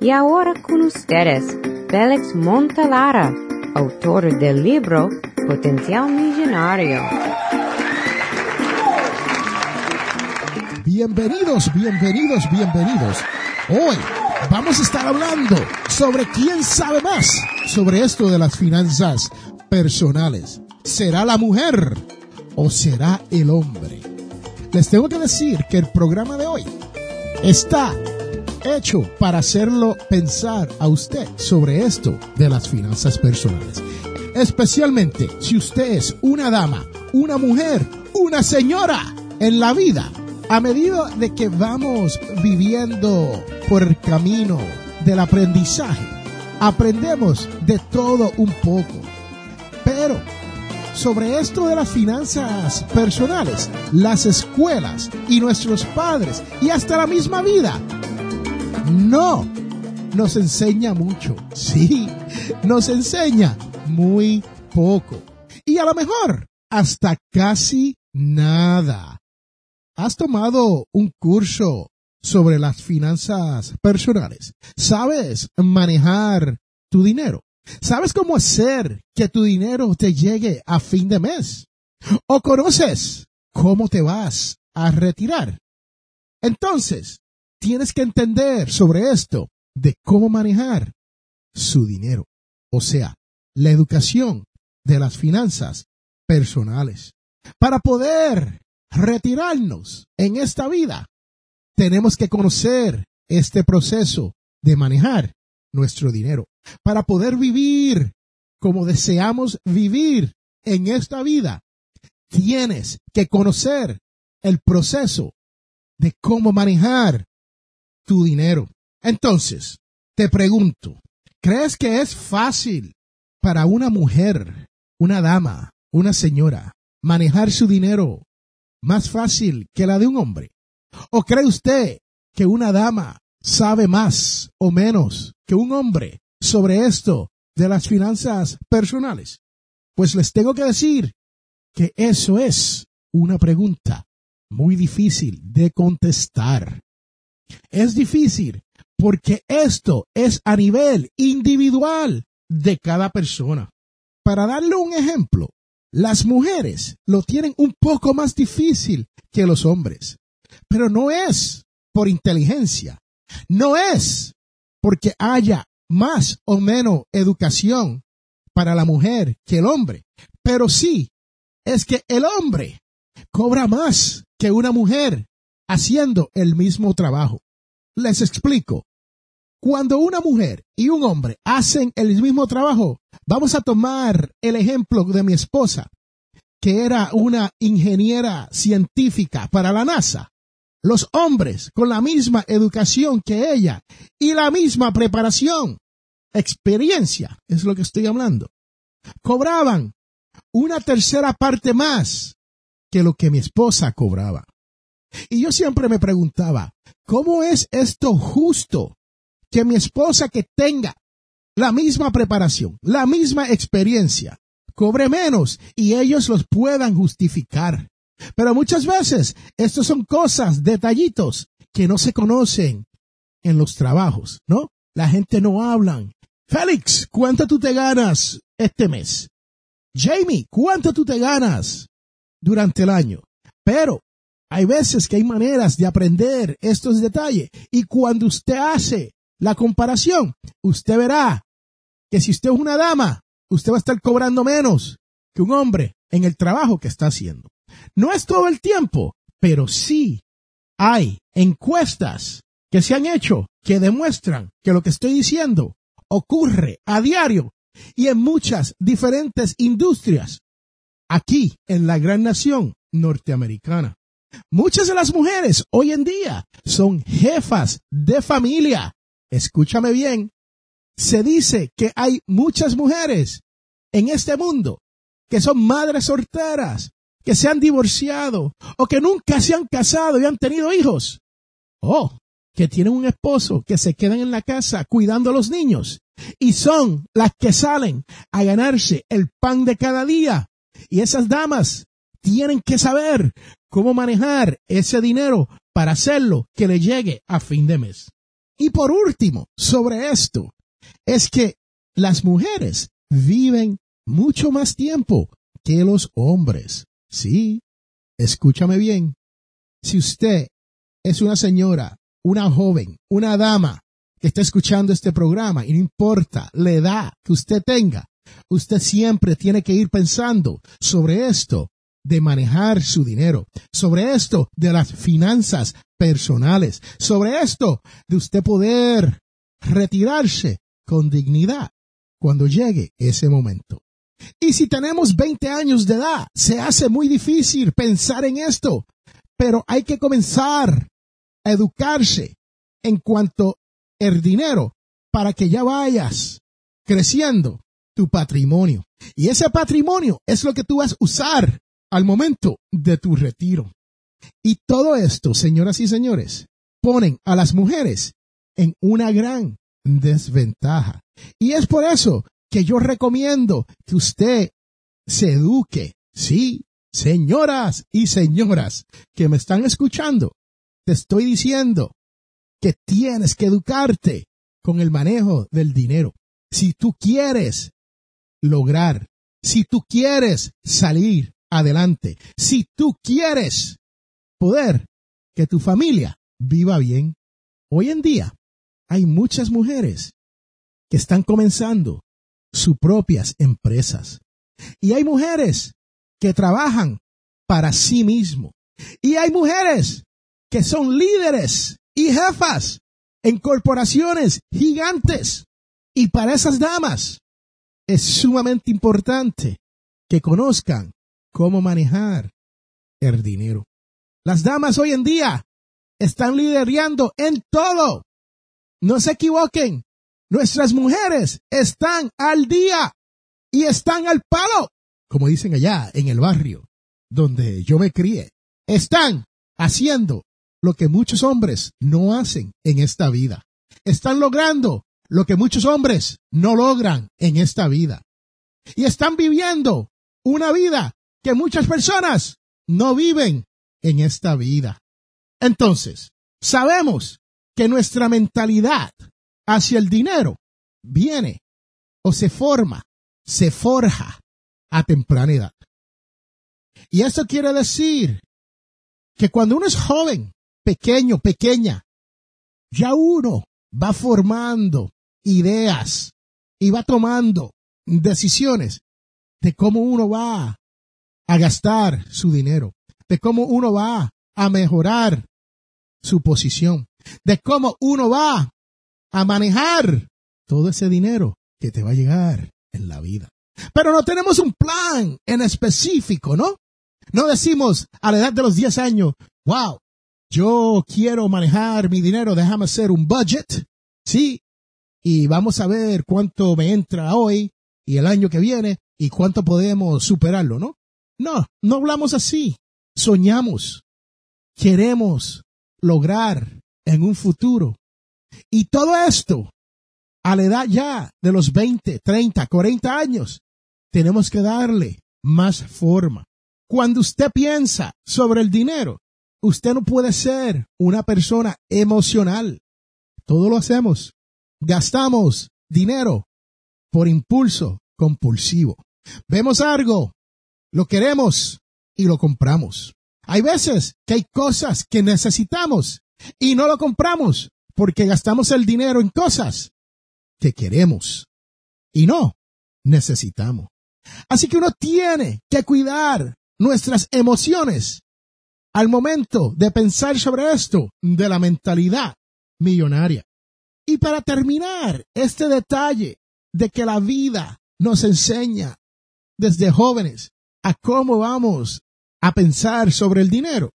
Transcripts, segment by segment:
Y ahora con ustedes, Félix Montalara, autor del libro Potencial Millonario. Bienvenidos, bienvenidos, bienvenidos. Hoy vamos a estar hablando sobre quién sabe más sobre esto de las finanzas personales. ¿Será la mujer o será el hombre? Les tengo que decir que el programa de hoy está hecho para hacerlo pensar a usted sobre esto de las finanzas personales. Especialmente si usted es una dama, una mujer, una señora en la vida. A medida de que vamos viviendo por el camino del aprendizaje, aprendemos de todo un poco. Pero sobre esto de las finanzas personales, las escuelas y nuestros padres y hasta la misma vida no nos enseña mucho. Sí, nos enseña muy poco. Y a lo mejor hasta casi nada. ¿Has tomado un curso sobre las finanzas personales? ¿Sabes manejar tu dinero? ¿Sabes cómo hacer que tu dinero te llegue a fin de mes? ¿O conoces cómo te vas a retirar? Entonces, tienes que entender sobre esto de cómo manejar su dinero. O sea, la educación de las finanzas personales. Para poder retirarnos en esta vida, tenemos que conocer este proceso de manejar nuestro dinero. Para poder vivir como deseamos vivir en esta vida, tienes que conocer el proceso de cómo manejar tu dinero. Entonces, te pregunto, ¿crees que es fácil para una mujer, una dama, una señora, manejar su dinero más fácil que la de un hombre? ¿O cree usted que una dama sabe más o menos que un hombre sobre esto de las finanzas personales? Pues les tengo que decir que eso es una pregunta muy difícil de contestar. Es difícil porque esto es a nivel individual de cada persona. Para darle un ejemplo, las mujeres lo tienen un poco más difícil que los hombres, pero no es por inteligencia, no es porque haya más o menos educación para la mujer que el hombre, pero sí es que el hombre cobra más que una mujer haciendo el mismo trabajo. Les explico. Cuando una mujer y un hombre hacen el mismo trabajo, vamos a tomar el ejemplo de mi esposa, que era una ingeniera científica para la NASA. Los hombres con la misma educación que ella y la misma preparación, experiencia, es lo que estoy hablando, cobraban una tercera parte más que lo que mi esposa cobraba. Y yo siempre me preguntaba, ¿cómo es esto justo? Que mi esposa que tenga la misma preparación, la misma experiencia, cobre menos y ellos los puedan justificar. Pero muchas veces estos son cosas, detallitos que no se conocen en los trabajos, ¿no? La gente no habla. Félix, ¿cuánto tú te ganas este mes? Jamie, ¿cuánto tú te ganas durante el año? Pero hay veces que hay maneras de aprender estos detalles y cuando usted hace la comparación, usted verá que si usted es una dama, usted va a estar cobrando menos que un hombre en el trabajo que está haciendo. No es todo el tiempo, pero sí hay encuestas que se han hecho que demuestran que lo que estoy diciendo ocurre a diario y en muchas diferentes industrias aquí en la gran nación norteamericana. Muchas de las mujeres hoy en día son jefas de familia. Escúchame bien. Se dice que hay muchas mujeres en este mundo que son madres solteras, que se han divorciado o que nunca se han casado y han tenido hijos. Oh, que tienen un esposo que se quedan en la casa cuidando a los niños y son las que salen a ganarse el pan de cada día. Y esas damas tienen que saber cómo manejar ese dinero para hacerlo que le llegue a fin de mes. Y por último, sobre esto, es que las mujeres viven mucho más tiempo que los hombres. Sí, escúchame bien. Si usted es una señora, una joven, una dama que está escuchando este programa y no importa la edad que usted tenga, usted siempre tiene que ir pensando sobre esto de manejar su dinero, sobre esto de las finanzas personales, sobre esto de usted poder retirarse con dignidad cuando llegue ese momento. Y si tenemos 20 años de edad, se hace muy difícil pensar en esto, pero hay que comenzar a educarse en cuanto el dinero para que ya vayas creciendo tu patrimonio. Y ese patrimonio es lo que tú vas a usar al momento de tu retiro. Y todo esto, señoras y señores, ponen a las mujeres en una gran desventaja. Y es por eso que yo recomiendo que usted se eduque. Sí, señoras y señoras que me están escuchando, te estoy diciendo que tienes que educarte con el manejo del dinero. Si tú quieres lograr, si tú quieres salir adelante, si tú quieres poder que tu familia viva bien, hoy en día hay muchas mujeres que están comenzando sus propias empresas. Y hay mujeres que trabajan para sí mismo. Y hay mujeres que son líderes y jefas en corporaciones gigantes. Y para esas damas es sumamente importante que conozcan cómo manejar el dinero. Las damas hoy en día están liderando en todo. No se equivoquen. Nuestras mujeres están al día y están al palo, como dicen allá en el barrio donde yo me crié. Están haciendo lo que muchos hombres no hacen en esta vida. Están logrando lo que muchos hombres no logran en esta vida. Y están viviendo una vida que muchas personas no viven en esta vida. Entonces, sabemos que nuestra mentalidad hacia el dinero viene o se forma, se forja a temprana edad. Y eso quiere decir que cuando uno es joven, pequeño, pequeña, ya uno va formando ideas y va tomando decisiones de cómo uno va a gastar su dinero, de cómo uno va a mejorar su posición, de cómo uno va a manejar todo ese dinero que te va a llegar en la vida. Pero no tenemos un plan en específico, ¿no? No decimos a la edad de los 10 años, wow, yo quiero manejar mi dinero, déjame hacer un budget, sí, y vamos a ver cuánto me entra hoy y el año que viene y cuánto podemos superarlo, ¿no? No, no hablamos así. Soñamos, queremos lograr en un futuro. Y todo esto, a la edad ya de los 20, 30, 40 años, tenemos que darle más forma. Cuando usted piensa sobre el dinero, usted no puede ser una persona emocional. Todo lo hacemos. Gastamos dinero por impulso compulsivo. Vemos algo, lo queremos y lo compramos. Hay veces que hay cosas que necesitamos y no lo compramos porque gastamos el dinero en cosas que queremos y no necesitamos. Así que uno tiene que cuidar nuestras emociones al momento de pensar sobre esto de la mentalidad millonaria. Y para terminar, este detalle de que la vida nos enseña desde jóvenes a cómo vamos a pensar sobre el dinero,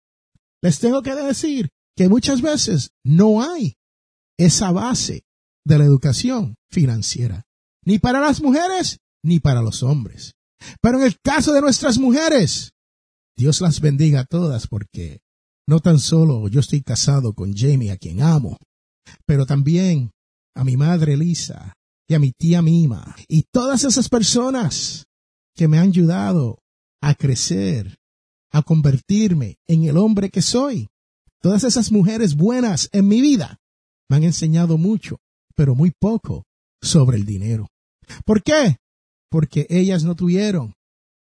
les tengo que decir que muchas veces no hay esa base de la educación financiera, ni para las mujeres ni para los hombres. Pero en el caso de nuestras mujeres, Dios las bendiga a todas porque no tan solo yo estoy casado con Jamie, a quien amo, pero también a mi madre Lisa y a mi tía Mima y todas esas personas que me han ayudado a crecer, a convertirme en el hombre que soy. Todas esas mujeres buenas en mi vida me han enseñado mucho, pero muy poco sobre el dinero. ¿Por qué? Porque ellas no tuvieron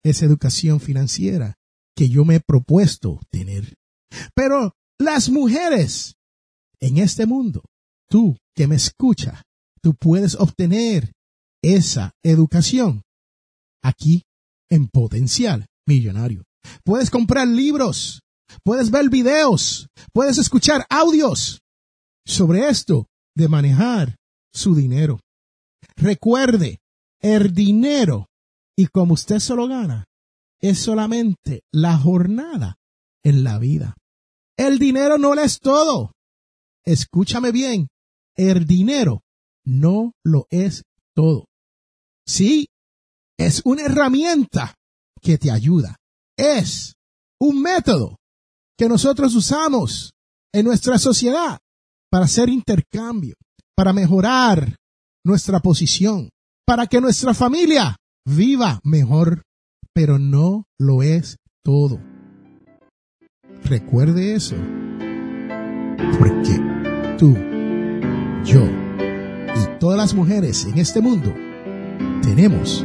esa educación financiera que yo me he propuesto tener. Pero las mujeres en este mundo, tú que me escuchas, tú puedes obtener esa educación aquí en potencial millonario. Puedes comprar libros, puedes ver videos, puedes escuchar audios sobre esto de manejar su dinero. Recuerde, el dinero y como usted se lo gana es solamente la jornada en la vida. El dinero no lo es todo. Escúchame bien, el dinero no lo es todo. Sí, es una herramienta que te ayuda. Es un método que nosotros usamos en nuestra sociedad para hacer intercambio, para mejorar nuestra posición, para que nuestra familia viva mejor, pero no lo es todo. Recuerde eso, porque tú, yo y todas las mujeres en este mundo tenemos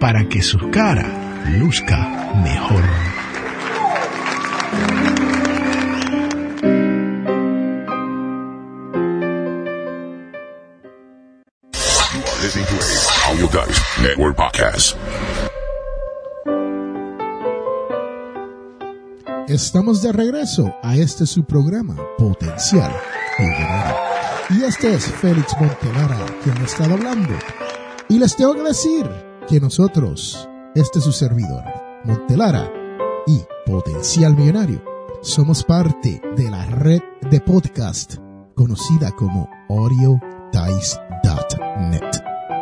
para que su cara luzca mejor. Estamos de regreso a este su programa Potencial Millonario. Y este es Félix Montelara quien está hablando. Y les tengo que decir que nosotros, este es su servidor, Montelara y Potencial Millonario, somos parte de la red de podcast conocida como audiodice.net.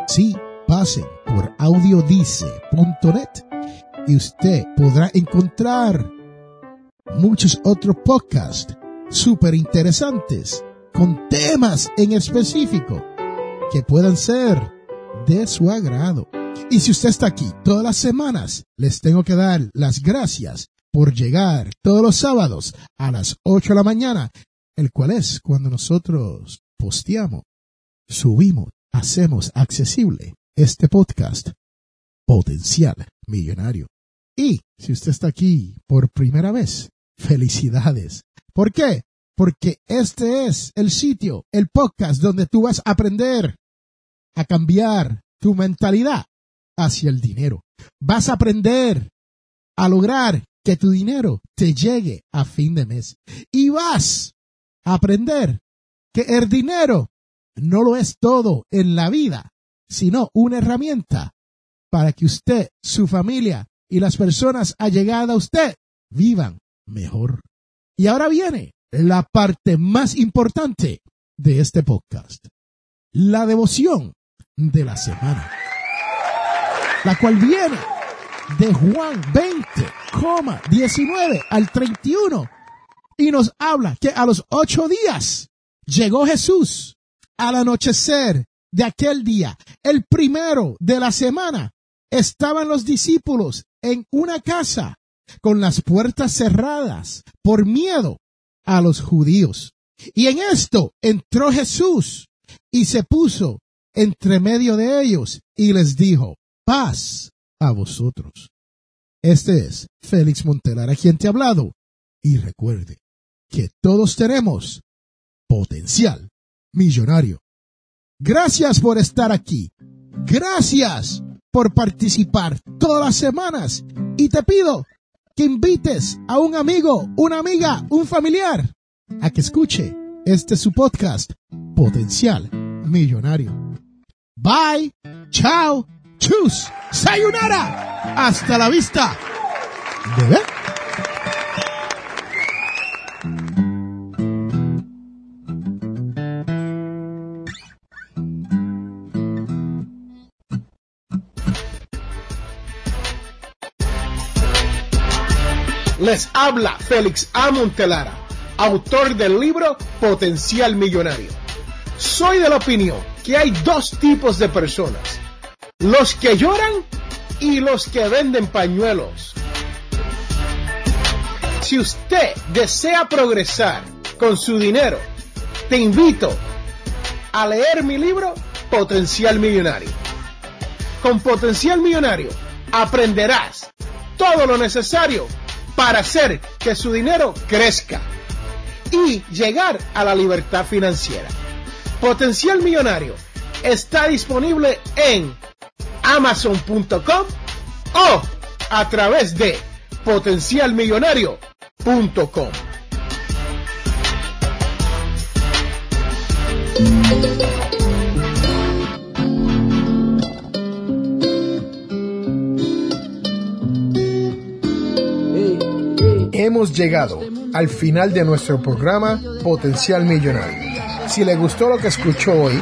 Sí, pasen por audiodice.net y usted podrá encontrar muchos otros podcasts súper interesantes con temas en específico que puedan ser de su agrado. Y si usted está aquí todas las semanas, les tengo que dar las gracias por llegar todos los sábados a las 8 de la mañana, el cual es cuando nosotros posteamos, subimos, hacemos accesible este podcast Potencial Millonario. Y si usted está aquí por primera vez, felicidades. ¿Por qué? Porque este es el sitio, el podcast donde tú vas a aprender a cambiar tu mentalidad hacia el dinero. Vas a aprender a lograr que tu dinero te llegue a fin de mes. Y vas a aprender que el dinero no lo es todo en la vida, sino una herramienta para que usted, su familia y las personas allegadas a usted vivan mejor. Y ahora viene la parte más importante de este podcast, la devoción de la semana, la cual viene de Juan 20, 19 al 31 y nos habla que a los ocho días llegó Jesús al anochecer de aquel día, el primero de la semana, estaban los discípulos en una casa con las puertas cerradas por miedo a los judíos. Y en esto entró Jesús y se puso entre medio de ellos y les dijo, paz a vosotros. Este es Félix Montelar a quien te ha hablado. Y recuerde que todos tenemos potencial millonario. Gracias por estar aquí. Gracias por participar todas las semanas. Y te pido que invites a un amigo, una amiga, un familiar a que escuche este su podcast, Potencial Millonario. Bye, chao, Chus. Sayonara. Hasta la vista. ¿Bebé? Les habla Félix A. Montelara, autor del libro Potencial Millonario. Soy de la opinión que hay dos tipos de personas los que lloran y los que venden pañuelos. Si usted desea progresar con su dinero, te invito a leer mi libro Potencial Millonario. Con Potencial Millonario aprenderás todo lo necesario para hacer que su dinero crezca y llegar a la libertad financiera. Potencial Millonario está disponible en amazon.com o a través de potencialmillonario.com. Hemos llegado al final de nuestro programa Potencial Millonario. Si le gustó lo que escuchó hoy,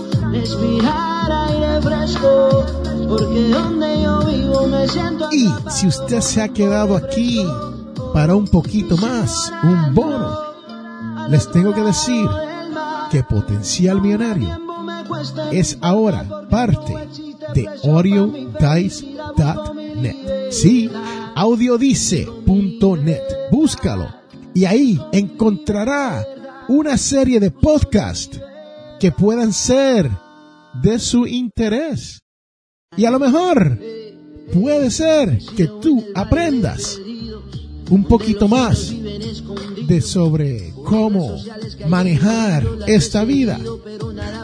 Y si usted se ha quedado aquí para un poquito más, un bono, les tengo que decir que Potencial Millonario es ahora parte de audiodice.net. Sí, audiodice.net. Búscalo y ahí encontrará una serie de podcasts que puedan ser de su interés. Y a lo mejor puede ser que tú aprendas un poquito más de sobre cómo manejar esta vida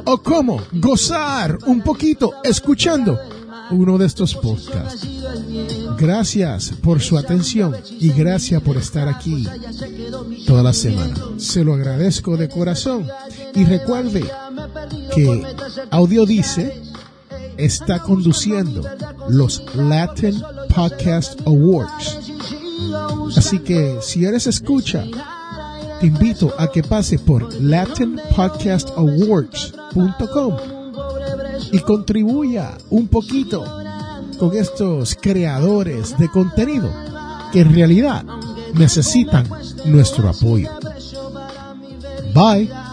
o cómo gozar un poquito escuchando uno de estos podcasts. Gracias por su atención y gracias por estar aquí toda la semana. Se lo agradezco de corazón y recuerde que Audio Dice está conduciendo los Latin Podcast Awards. Así que si eres escucha, te invito a que pase por latinpodcastawards.com y contribuya un poquito con estos creadores de contenido que en realidad necesitan nuestro apoyo. Bye.